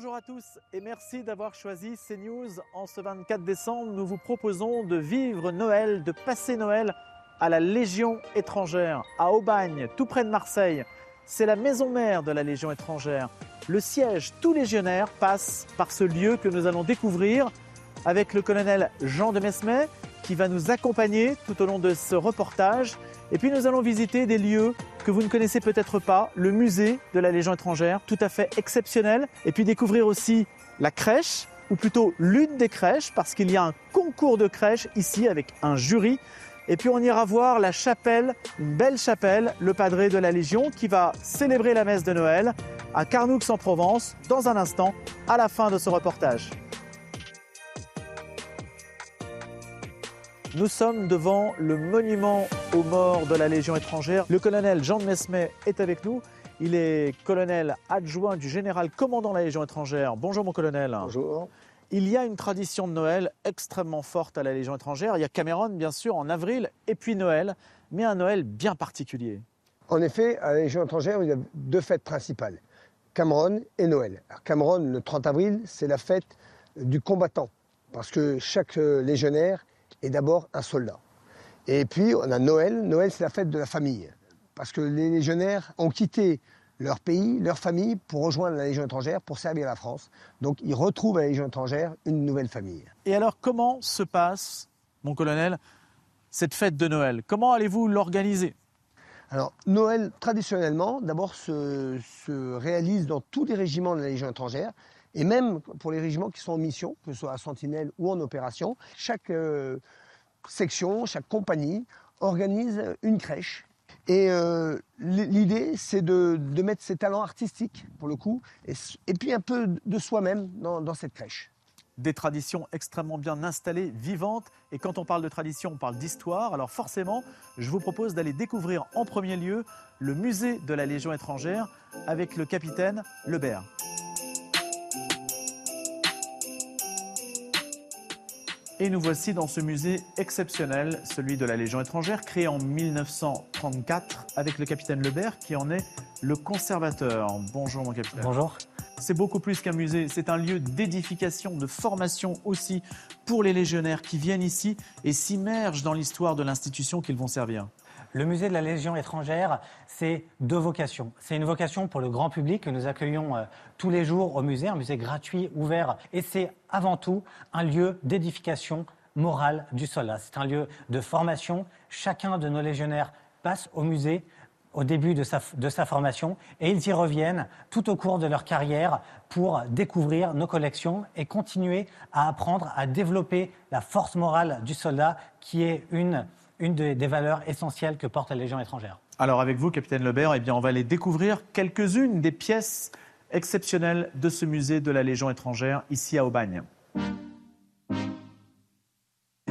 Bonjour à tous et merci d'avoir choisi CNews. En ce 24 décembre, nous vous proposons de vivre Noël, de passer Noël à la Légion étrangère, à Aubagne, tout près de Marseille. C'est la maison mère de la Légion étrangère. Le siège, tout légionnaire passe par ce lieu que nous allons découvrir avec le colonel Jean de Mesmet qui va nous accompagner tout au long de ce reportage. Et puis nous allons visiter des lieux que vous ne connaissez peut-être pas, le musée de la Légion étrangère, tout à fait exceptionnel. Et puis découvrir aussi la crèche, ou plutôt l'une des crèches, parce qu'il y a un concours de crèche ici avec un jury. Et puis on ira voir la chapelle, une belle chapelle, le padré de la Légion, qui va célébrer la messe de Noël à Carnoux en Provence, dans un instant, à la fin de ce reportage. Nous sommes devant le monument aux morts de la Légion étrangère. Le colonel Jean de Mesmet est avec nous. Il est colonel adjoint du général commandant la Légion étrangère. Bonjour mon colonel. Bonjour. Il y a une tradition de Noël extrêmement forte à la Légion étrangère. Il y a Cameron, bien sûr, en avril, et puis Noël, mais un Noël bien particulier. En effet, à la Légion étrangère, il y a deux fêtes principales, Cameron et Noël. Alors, Cameron, le 30 avril, c'est la fête du combattant, parce que chaque euh, légionnaire est d'abord un soldat. Et puis, on a Noël. Noël, c'est la fête de la famille, parce que les légionnaires ont quitté leur pays, leur famille, pour rejoindre la Légion étrangère, pour servir la France. Donc, ils retrouvent à la Légion étrangère une nouvelle famille. Et alors, comment se passe, mon colonel, cette fête de Noël? Comment allez-vous l'organiser? Alors, Noël, traditionnellement, d'abord, se, se réalise dans tous les régiments de la Légion étrangère, et même pour les régiments qui sont en mission, que ce soit à Sentinelle ou en opération. Chaque euh, section, chaque compagnie organise une crèche. Et euh, l'idée, c'est de, de mettre ses talents artistiques, pour le coup, et, et puis un peu de soi-même dans, dans cette crèche des traditions extrêmement bien installées, vivantes. Et quand on parle de tradition, on parle d'histoire. Alors forcément, je vous propose d'aller découvrir en premier lieu le musée de la Légion étrangère avec le capitaine Lebert. Et nous voici dans ce musée exceptionnel, celui de la Légion étrangère, créé en 1934 avec le capitaine Lebert qui en est le conservateur. Bonjour mon capitaine. Bonjour. C'est beaucoup plus qu'un musée, c'est un lieu d'édification, de formation aussi pour les légionnaires qui viennent ici et s'immergent dans l'histoire de l'institution qu'ils vont servir. Le musée de la Légion étrangère, c'est deux vocations. C'est une vocation pour le grand public que nous accueillons euh, tous les jours au musée, un musée gratuit, ouvert, et c'est avant tout un lieu d'édification morale du soldat. C'est un lieu de formation. Chacun de nos légionnaires passe au musée au début de sa, de sa, formation et ils y reviennent tout au cours de leur carrière pour découvrir nos collections et continuer à apprendre à développer la force morale du soldat qui est une une des, des, valeurs essentielles que porte la Légion étrangère. Alors avec vous, capitaine Lebert, eh bien, on va aller découvrir quelques-unes des pièces exceptionnelles de ce musée de la Légion étrangère ici à Aubagne.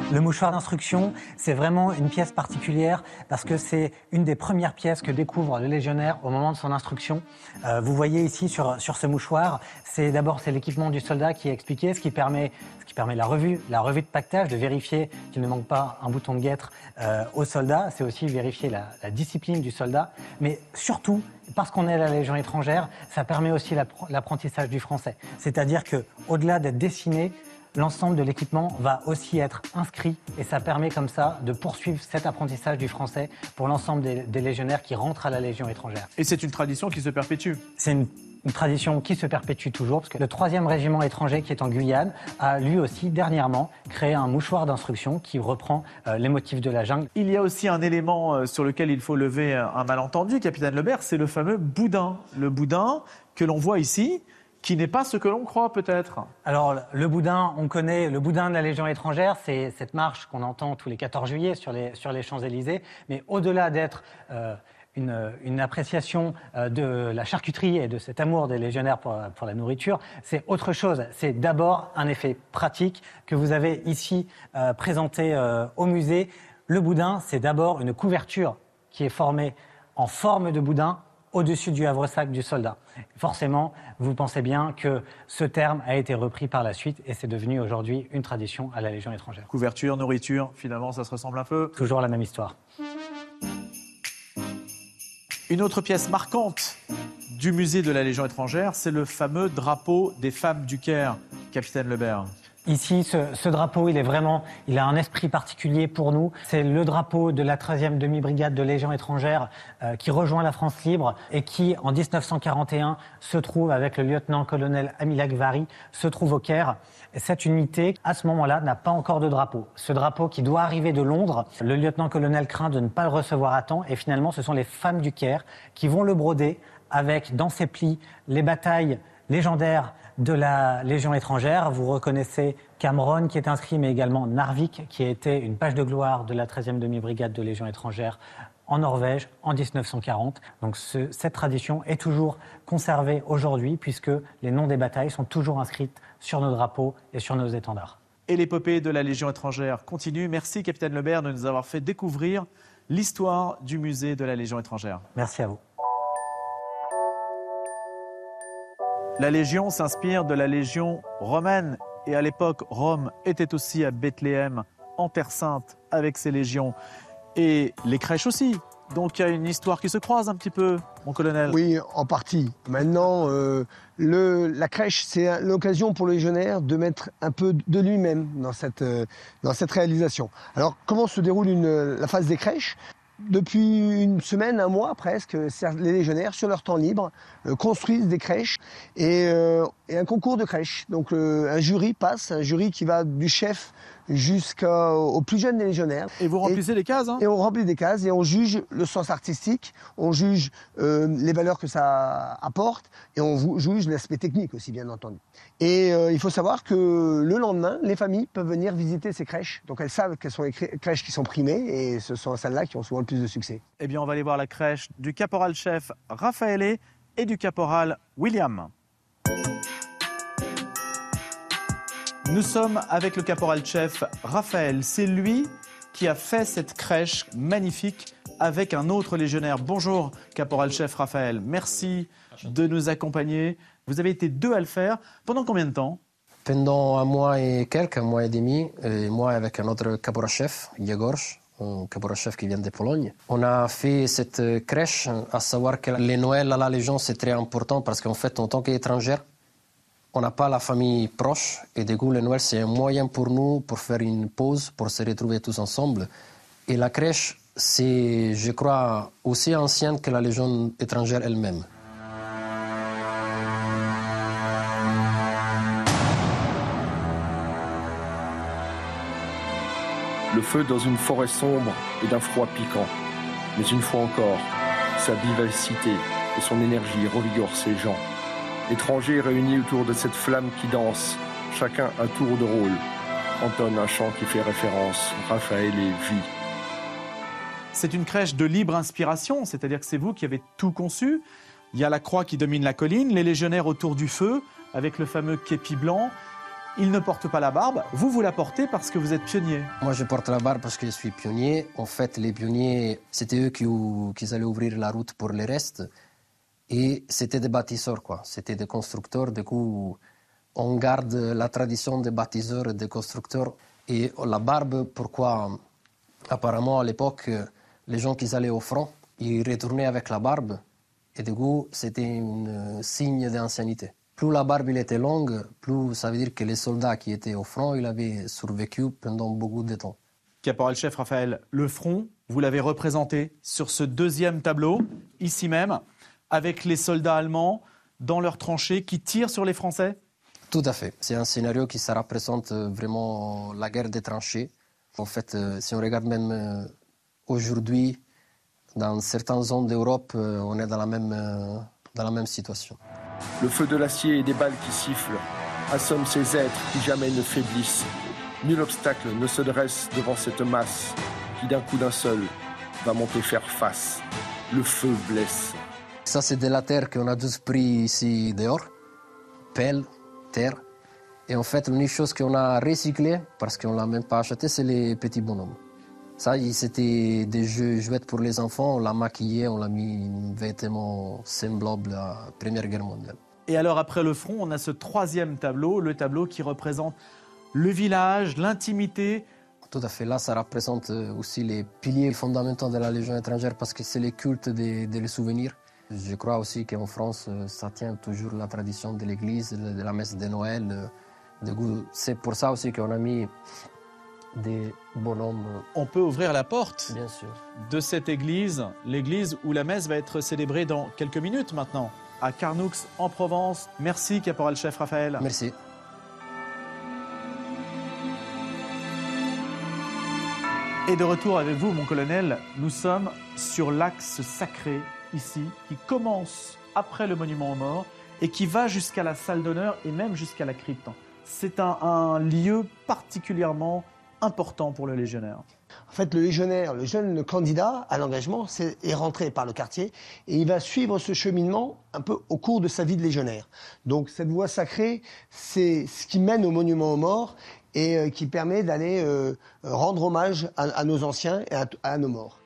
Le mouchoir d'instruction, c'est vraiment une pièce particulière parce que c'est une des premières pièces que découvre le légionnaire au moment de son instruction. Euh, vous voyez ici sur, sur ce mouchoir, c'est d'abord c'est l'équipement du soldat qui est expliqué, ce qui permet, permet la revue, la revue de pactage, de vérifier qu'il ne manque pas un bouton de guêtre euh, au soldat. C'est aussi vérifier la, la, discipline du soldat, mais surtout parce qu'on est à la Légion étrangère, ça permet aussi l'apprentissage du français. C'est-à-dire que au-delà d'être dessiné, l'ensemble de l'équipement va aussi être inscrit et ça permet comme ça de poursuivre cet apprentissage du français pour l'ensemble des, des, légionnaires qui rentrent à la Légion étrangère. Et c'est une tradition qui se perpétue C'est une, une, tradition qui se perpétue toujours parce que le troisième régiment étranger qui est en Guyane a lui aussi dernièrement créé un mouchoir d'instruction qui reprend euh, les motifs de la jungle. Il y a aussi un élément euh, sur lequel il faut lever un malentendu, capitaine Lebert, c'est le fameux boudin. Le boudin que l'on voit ici qui n'est pas ce que l'on croit peut-être. Alors, le boudin, on connaît le boudin de la Légion étrangère, c'est cette marche qu'on entend tous les 14 juillet sur les, sur les Champs-Élysées. Mais au-delà d'être euh, une, une, appréciation euh, de la charcuterie et de cet amour des légionnaires pour, pour la nourriture, c'est autre chose. C'est d'abord un effet pratique que vous avez ici euh, présenté euh, au musée. Le boudin, c'est d'abord une couverture qui est formée en forme de boudin au-dessus du havre-sac du soldat. Forcément, vous pensez bien que ce terme a été repris par la suite et c'est devenu aujourd'hui une tradition à la Légion étrangère. Couverture, nourriture, finalement, ça se ressemble un peu. Toujours la même histoire. Une autre pièce marquante du musée de la Légion étrangère, c'est le fameux drapeau des femmes du Caire, capitaine Lebert. Ici, ce, drapeau, il est vraiment, il a un esprit particulier pour nous. C'est le drapeau de la 13e demi-brigade de Légion étrangère euh, qui rejoint la France libre et qui, en 1941, se trouve avec le lieutenant-colonel Amilak Vari, se trouve au Caire. Et cette unité, à ce moment-là, n'a pas encore de drapeau. Ce drapeau qui doit arriver de Londres, le lieutenant-colonel craint de ne pas le recevoir à temps et finalement, ce sont les femmes du Caire qui vont le broder avec, dans ses plis, les batailles légendaires de la Légion étrangère. Vous reconnaissez Cameron qui est inscrit, mais également Narvik qui a été une page de gloire de la 13e demi-brigade de Légion étrangère en Norvège en 1940. Donc ce, cette tradition est toujours conservée aujourd'hui puisque les noms des batailles sont toujours inscrits sur nos drapeaux et sur nos étendards. Et l'épopée de la Légion étrangère continue. Merci, capitaine Lebert, de nous avoir fait découvrir l'histoire du musée de la Légion étrangère. Merci à vous. La Légion s'inspire de la Légion romaine et à l'époque, Rome était aussi à Bethléem, en Terre Sainte, avec ses légions. Et les crèches aussi. Donc il y a une histoire qui se croise un petit peu, mon colonel. Oui, en partie. Maintenant, euh, la crèche, c'est l'occasion pour le légionnaire de mettre un peu de lui-même dans cette, euh, dans cette réalisation. Alors, comment se déroule la phase des crèches? Depuis une semaine, un mois presque, les légionnaires, sur leur temps libre, euh, construisent des crèches et, euh, et, un concours de crèches. Donc euh, un jury passe, un jury qui va du chef jusqu'au plus jeune des légionnaires. Et vous remplissez et, les cases hein? Et on remplit des cases et on juge le sens artistique, on juge euh, les valeurs que ça apporte et on juge l'aspect technique aussi, bien entendu. Et il faut savoir que le lendemain, les familles peuvent venir visiter ces crèches. Donc elles savent quelles sont les crèches qui sont primées et ce sont celles-là qui ont souvent le plus de succès. Eh bien, on va aller voir la crèche du caporal-chef Raphaël et du caporal William. Nous sommes avec le caporal-chef Raphaël. C'est lui qui a fait cette crèche magnifique avec un autre légionnaire. Bonjour, caporal-chef Raphaël. Merci de nous accompagner. Vous avez été deux à le faire. Pendant combien de temps? Pendant un mois et quelques, un mois et demi. Et moi avec un autre caporal-chef, Yegorz, un caporal-chef qui vient de Pologne. On a fait cette crèche, à savoir que les Noëls à la Légion, c'est très important parce qu'en fait, en tant qu'étrangère, on n'a pas la famille proche et du coup le Noël c'est un moyen pour nous pour faire une pause, pour se retrouver tous ensemble. Et la crèche c'est, je crois, aussi ancienne que la Légion étrangère elle-même. Le feu dans une forêt sombre et d'un froid piquant. Mais une fois encore, sa vivacité et son énergie revigorent ses gens étrangers réunis autour de cette flamme qui danse, chacun un tour de rôle, entonne un chant qui fait référence Raphaël et vie. C'est une crèche de libre inspiration, c'est-à-dire que c'est vous qui avez tout conçu. Il y a la croix qui domine la colline, les légionnaires autour du feu, avec le fameux képi blanc. Ils ne portent pas la barbe. Vous, vous la portez parce que vous êtes pionnier. Moi, je porte la barbe parce que je suis pionnier. En fait, les pionniers, c'était eux qui, qui allaient ouvrir la route pour les restes. Et c'était des bâtisseurs, quoi. C'était des constructeurs. Du coup, on garde la tradition des bâtisseurs et des constructeurs. Et la barbe, pourquoi? Apparemment, à l'époque, les gens qui allaient au front, ils retournaient avec la barbe. Et du coup, c'était un signe d'ancienneté. Plus la barbe il était longue, plus ça veut dire que les soldats qui étaient au front, ils avaient survécu pendant beaucoup de temps. Caporal-chef Raphaël, le front, vous l'avez représenté sur ce deuxième tableau, ici même avec les soldats allemands dans leurs tranchées qui tirent sur les Français? Tout à fait. C'est un scénario qui ça représente vraiment la guerre des tranchées. En fait, si on regarde même aujourd'hui, dans certaines zones d'Europe, on est dans la même, dans la même situation. Le feu de l'acier et des balles qui sifflent assomment ces êtres qui jamais ne faiblissent. Nul obstacle ne se dresse devant cette masse qui d'un coup d'un seul va monter faire face. Le feu blesse. Ça, c'est de la terre qu'on a tous pris ici dehors. Pelle, terre. Et en fait, l'unique chose qu'on a recyclée, parce qu'on ne l'a même pas acheté, c'est les petits bonhommes. Ça, c'était des jeux jouets pour les enfants. On l'a maquillé, on l'a mis un vêtement semblable à la Première Guerre mondiale. Et alors après le front, on a ce troisième tableau, le tableau qui représente le village, l'intimité. Tout à fait. Là, ça représente aussi les piliers fondamentaux de la Légion étrangère parce que c'est le culte des de les souvenirs. Je crois aussi qu'en France, ça tient toujours la tradition de l'église, de la messe de Noël. C'est pour ça aussi qu'on a mis des bonhommes. On peut ouvrir la porte Bien sûr. de cette église, l'église où la messe va être célébrée dans quelques minutes maintenant, à Carnoux en Provence. Merci, caporal-chef Raphaël. Merci. Et de retour avec vous, mon colonel, nous sommes sur l'axe sacré ici, qui commence après le monument aux morts et qui va jusqu'à la salle d'honneur et même jusqu'à la crypte. C'est un, un, lieu particulièrement important pour le légionnaire. En fait, le légionnaire, le jeune candidat à l'engagement, est rentré par le quartier et il va suivre ce cheminement un peu au cours de sa vie de légionnaire. Donc cette voie sacrée, c'est ce qui mène au monument aux morts et euh, qui permet d'aller euh, rendre hommage à, à, nos anciens et à, à nos morts.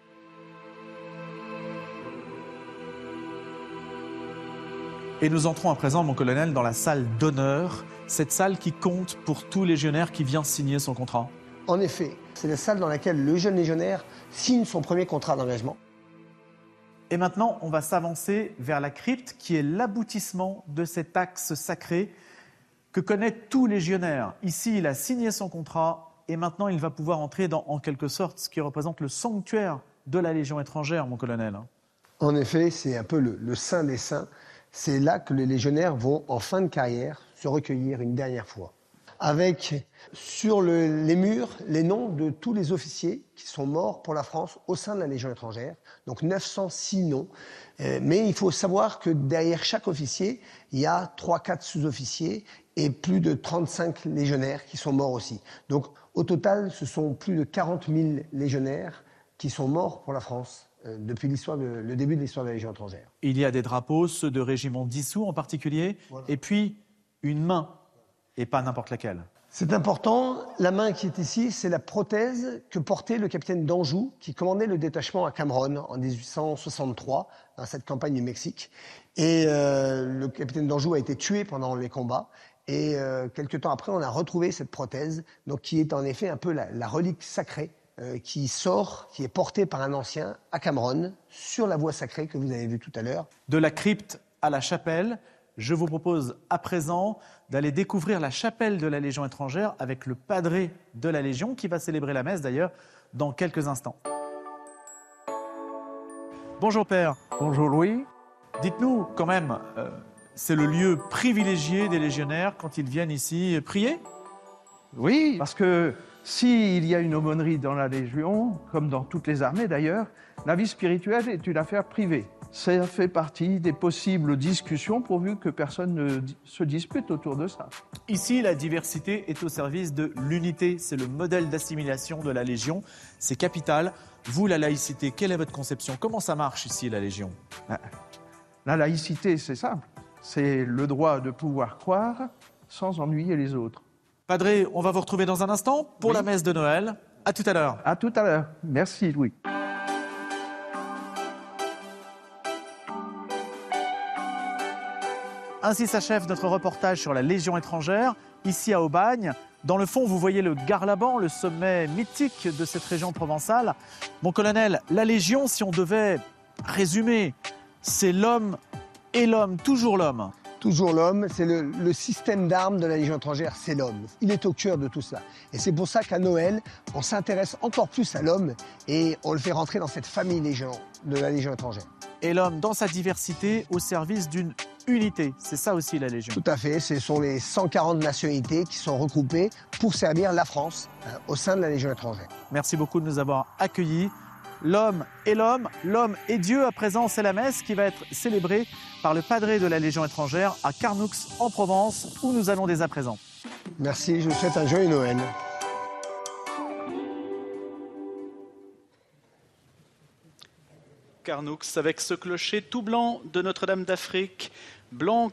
Et nous entrons à présent, mon colonel, dans la salle d'honneur, cette salle qui compte pour tout légionnaire qui vient signer son contrat. En effet, c'est la salle dans laquelle le jeune légionnaire signe son premier contrat d'engagement. Et maintenant, on va s'avancer vers la crypte qui est l'aboutissement de cet axe sacré que connaît tout légionnaire. Ici, il a signé son contrat et maintenant il va pouvoir entrer dans, en quelque sorte, ce qui représente le sanctuaire de la Légion étrangère, mon colonel. En effet, c'est un peu le, le saint des saints. C'est là que les légionnaires vont, en fin de carrière, se recueillir une dernière fois. Avec sur le, les murs les noms de tous les officiers qui sont morts pour la France au sein de la Légion étrangère, donc 906 noms. Euh, mais il faut savoir que derrière chaque officier, il y a 3-4 sous-officiers et plus de 35 légionnaires qui sont morts aussi. Donc au total, ce sont plus de 40 000 légionnaires qui sont morts pour la France euh, depuis l'histoire de, le début de l'histoire de la Légion étrangère. Il y a des drapeaux, ceux de régiments dissous en particulier, voilà. et puis une main, et pas n'importe laquelle. C'est important. La main qui est ici, c'est la prothèse que portait le capitaine d'Anjou, qui commandait le détachement à Cameroun en 1863, dans cette campagne du Mexique. Et euh, le capitaine d'Anjou a été tué pendant les combats. Et euh, quelques temps après, on a retrouvé cette prothèse, donc qui est en effet un peu la, la relique sacrée euh, qui sort, qui est portée par un ancien à Cameroun, sur la voie sacrée que vous avez vue tout à l'heure. De la crypte à la chapelle, je vous propose à présent d'aller découvrir la chapelle de la Légion étrangère avec le padré de la Légion qui va célébrer la messe d'ailleurs dans quelques instants. Bonjour Père. Bonjour Louis. Dites-nous quand même, euh, c'est le lieu privilégié des légionnaires quand ils viennent ici prier? Oui, parce que s'il y a une aumônerie dans la Légion, comme dans toutes les armées d'ailleurs, la vie spirituelle est une affaire privée. Ça fait partie des possibles discussions pourvu que personne ne se dispute autour de ça. Ici, la diversité est au service de l'unité. C'est le modèle d'assimilation de la Légion. C'est capital. Vous, la laïcité, quelle est votre conception? Comment ça marche ici, la Légion? La laïcité, c'est simple. C'est le droit de pouvoir croire sans ennuyer les autres. Padré, on va vous retrouver dans un instant pour Oui. la messe de Noël. À tout à l'heure. À tout à l'heure. Merci Louis. Ainsi s'achève notre reportage sur la Légion étrangère, ici à Aubagne. Dans le fond, vous voyez le Garlaban, le sommet mythique de cette région provençale. Mon colonel, la Légion, si on devait résumer, c'est l'homme et l'homme, toujours l'homme. Toujours l'homme, c'est le, le système d'armes de la Légion étrangère, c'est l'homme. Il est au cœur de tout cela. Et c'est pour ça qu'à Noël, on s'intéresse encore plus à l'homme et on le fait rentrer dans cette famille Légion, de la Légion étrangère. Et l'homme, dans sa diversité, au service d'une unité. C'est ça aussi la Légion. Tout à fait, ce sont les 140 nationalités qui sont regroupées pour servir la France euh, au sein de la Légion étrangère. Merci beaucoup de nous avoir accueillis. L'homme et l'homme, l'homme et Dieu, à présent, c'est la messe qui va être célébrée par le padré de la Légion étrangère à Carnoux en Provence, où nous allons dès à présent. Merci, je vous souhaite un joyeux Noël. Carnoux avec ce clocher tout blanc de Notre-Dame d'Afrique, blanc